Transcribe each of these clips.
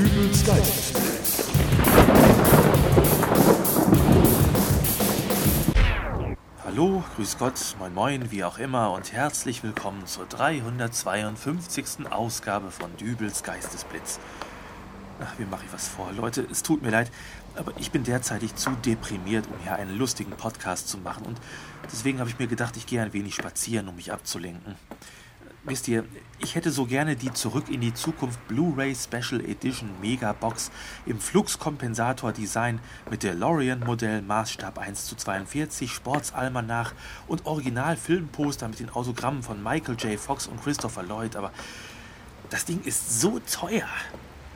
Dübels Geistesblitz. Hallo, grüß Gott, moin moin, wie auch immer und herzlich willkommen zur 352. Ausgabe von Dübels Geistesblitz. Ach, wie mache ich was vor? Leute, es tut mir leid, aber ich bin derzeitig zu deprimiert, um hier einen lustigen Podcast zu machen und deswegen habe ich mir gedacht, ich gehe ein wenig spazieren, um mich abzulenken. Wisst ihr, ich hätte so gerne die Zurück in die Zukunft Blu-ray Special Edition Mega Box im Flux-Kompensator Design mit DeLorean-Modell Maßstab 1 zu 42, Sportsalmanach und Original-Filmposter mit den Autogrammen von Michael J. Fox und Christopher Lloyd, aber das Ding ist so teuer.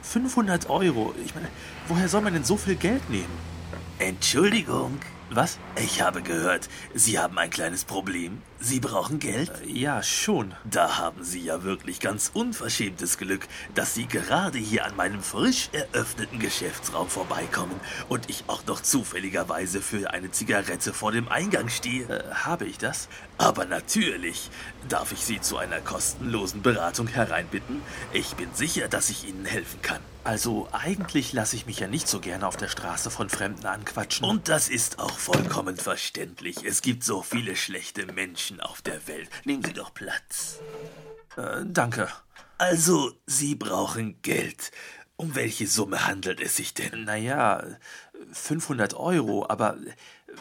500 Euro. Ich meine, woher soll man denn so viel Geld nehmen? Entschuldigung, Was? ich habe gehört, Sie haben ein kleines Problem. Sie brauchen Geld? Ja, schon. Da haben Sie ja wirklich ganz unverschämtes Glück, dass Sie gerade hier an meinem frisch eröffneten Geschäftsraum vorbeikommen und ich auch noch zufälligerweise für eine Zigarette vor dem Eingang stehe. Äh, habe ich das? Aber natürlich. Darf ich Sie zu einer kostenlosen Beratung hereinbitten? Ich bin sicher, dass ich Ihnen helfen kann. Also, eigentlich lasse ich mich ja nicht so gerne auf der Straße von Fremden anquatschen. Und das ist auch vollkommen verständlich. Es gibt so viele schlechte Menschen auf der Welt. Nehmen Sie doch Platz. Äh, danke. Also, Sie brauchen Geld. Um welche Summe handelt es sich denn? Naja, 500 Euro, aber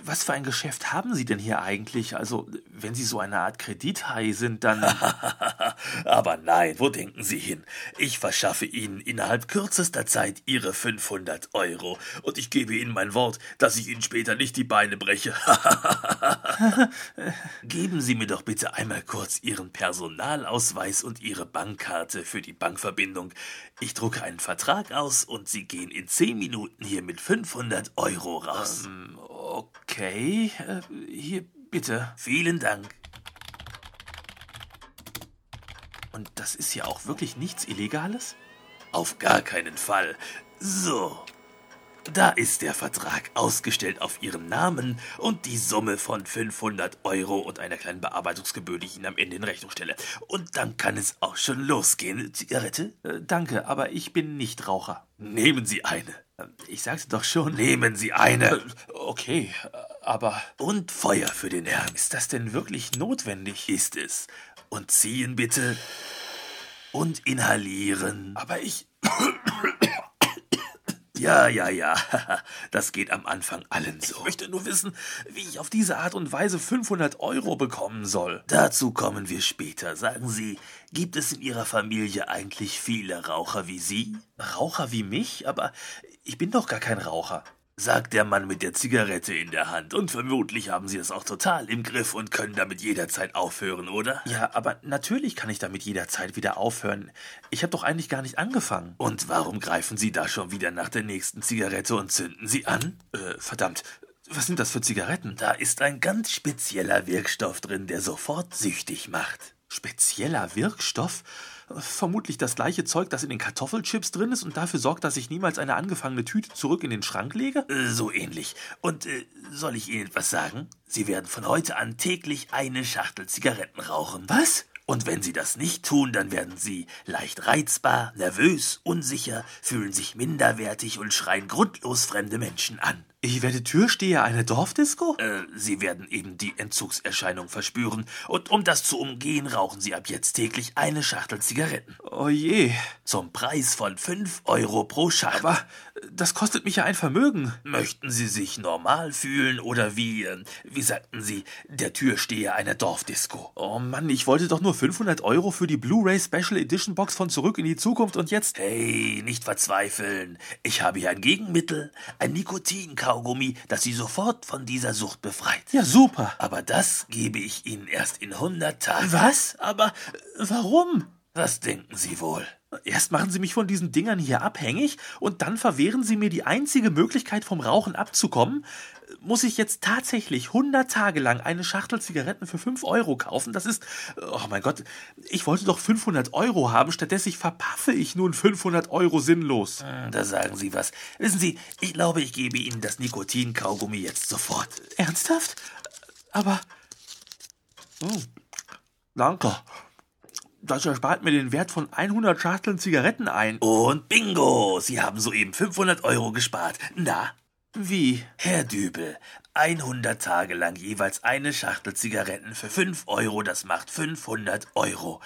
was für ein Geschäft haben Sie denn hier eigentlich? Also, wenn Sie so eine Art Kredithai sind, dann. Aber nein, wo denken Sie hin? Ich verschaffe Ihnen innerhalb kürzester Zeit Ihre 500 Euro und ich gebe Ihnen mein Wort, dass ich Ihnen später nicht die Beine breche. Geben Sie mir doch bitte einmal kurz Ihren Personalausweis und Ihre Bankkarte für die Bankverbindung. Ich drucke einen Vertrag aus und Sie gehen in 10 Minuten hier mit 500 Euro raus. Ähm, okay, äh, hier, bitte. Vielen Dank. Und das ist ja auch wirklich nichts Illegales? Auf gar keinen Fall. So. Da ist der Vertrag ausgestellt auf Ihren Namen und die Summe von 500 Euro und einer kleinen Bearbeitungsgebühr, die ich Ihnen am Ende in Rechnung stelle. Und dann kann es auch schon losgehen. Zigarette? Äh, danke, aber ich bin nicht Raucher. Nehmen Sie eine. Äh, Ich sag's doch schon. Nehmen Sie eine. Okay, aber Und Feuer für den Herrn. ist das denn wirklich notwendig? Ist es. Und ziehen bitte. Und inhalieren. Aber ich. Ja, ja, ja. Das geht am Anfang allen so. Ich möchte nur wissen, wie ich auf diese Art und Weise 500 Euro bekommen soll. Dazu kommen wir später. Sagen Sie, gibt es in Ihrer Familie eigentlich viele Raucher wie Sie? Raucher wie mich? Aber ich bin doch gar kein Raucher. Sagt der Mann mit der Zigarette in der Hand. Und vermutlich haben Sie es auch total im Griff und können damit jederzeit aufhören, oder? Ja, aber natürlich kann ich damit jederzeit wieder aufhören. Ich habe doch eigentlich gar nicht angefangen. Und warum greifen Sie da schon wieder nach der nächsten Zigarette und zünden sie an? Äh, verdammt. Was sind das für Zigaretten? Da ist ein ganz spezieller Wirkstoff drin, der sofort süchtig macht. Spezieller Wirkstoff? Vermutlich das gleiche Zeug, das in den Kartoffelchips drin ist und dafür sorgt, dass ich niemals eine angefangene Tüte zurück in den Schrank lege? Äh, So ähnlich. Und äh, soll ich Ihnen etwas sagen? Sie werden von heute an täglich eine Schachtel Zigaretten rauchen. Was? Und wenn Sie das nicht tun, dann werden Sie leicht reizbar, nervös, unsicher, fühlen sich minderwertig und schreien grundlos fremde Menschen an. Ich werde Türsteher einer Dorfdisco? Äh, Sie werden eben die Entzugserscheinung verspüren. Und um das zu umgehen, rauchen Sie ab jetzt täglich eine Schachtel Zigaretten. Oh je. Zum Preis von 5 Euro pro Schachtel. Aber das kostet mich ja ein Vermögen. Möchten Sie sich normal fühlen oder wie, äh, wie sagten Sie, der Türsteher einer Dorfdisco? Oh Mann, ich wollte doch nur 500 Euro für die Blu-ray Special Edition Box von Zurück in die Zukunft und jetzt... Hey, nicht verzweifeln. Ich habe hier ein Gegenmittel, ein Nikotinkaugummi, das Sie sofort von dieser Sucht befreit. Ja, super. Aber das gebe ich Ihnen erst in 100 Tagen. Was? Aber äh, warum? Was denken Sie wohl? Erst machen Sie mich von diesen Dingern hier abhängig und dann verwehren Sie mir die einzige Möglichkeit, vom Rauchen abzukommen. Muss ich jetzt tatsächlich 100 Tage lang eine Schachtel Zigaretten für 5 Euro kaufen? Das ist, oh mein Gott, ich wollte doch 500 Euro haben, stattdessen verpaffe ich nun 500 Euro sinnlos. Da sagen Sie was. Wissen Sie, ich glaube, ich gebe Ihnen das Nikotinkaugummi jetzt sofort. Ernsthaft? Aber, Hm. danke. das erspart mir den Wert von 100 Schachteln Zigaretten ein. Und bingo, Sie haben soeben 500 Euro gespart. Na? Wie? Herr Dübel, 100 Tage lang jeweils eine Schachtel Zigaretten für 5 Euro, das macht 500 Euro.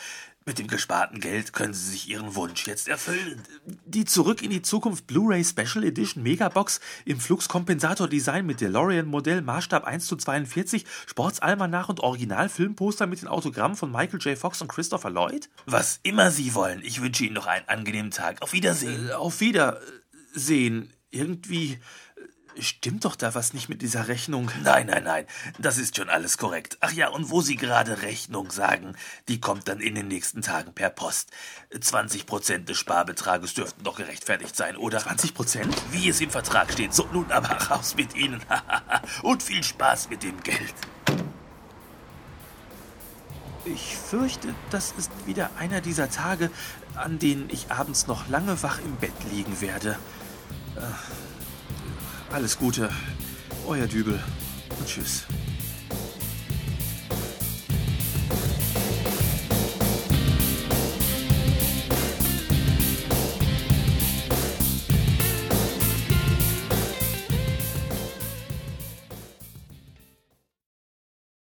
Mit dem gesparten Geld können Sie sich Ihren Wunsch jetzt erfüllen. Die Zurück in die Zukunft Blu-ray Special Edition Megabox im Flux-Kompensator Design mit DeLorean-Modell Maßstab 1 zu 42, Sportsalmanach und Original-Filmposter mit den Autogrammen von Michael J. Fox und Christopher Lloyd? Was immer Sie wollen. Ich wünsche Ihnen noch einen angenehmen Tag. Auf Wiedersehen. Äh, auf Wiedersehen. Irgendwie Stimmt doch da was nicht mit dieser Rechnung? Nein, nein, nein, das ist schon alles korrekt. Ach ja, und wo Sie gerade Rechnung sagen, die kommt dann in den nächsten Tagen per Post. 20 Prozent des Sparbetrages dürften doch gerechtfertigt sein, oder? 20 Prozent? Wie es im Vertrag steht. So, nun aber raus mit Ihnen. und viel Spaß mit dem Geld. Ich fürchte, das ist wieder einer dieser Tage, an denen ich abends noch lange wach im Bett liegen werde. Äh. Alles Gute, euer Dübel und tschüss.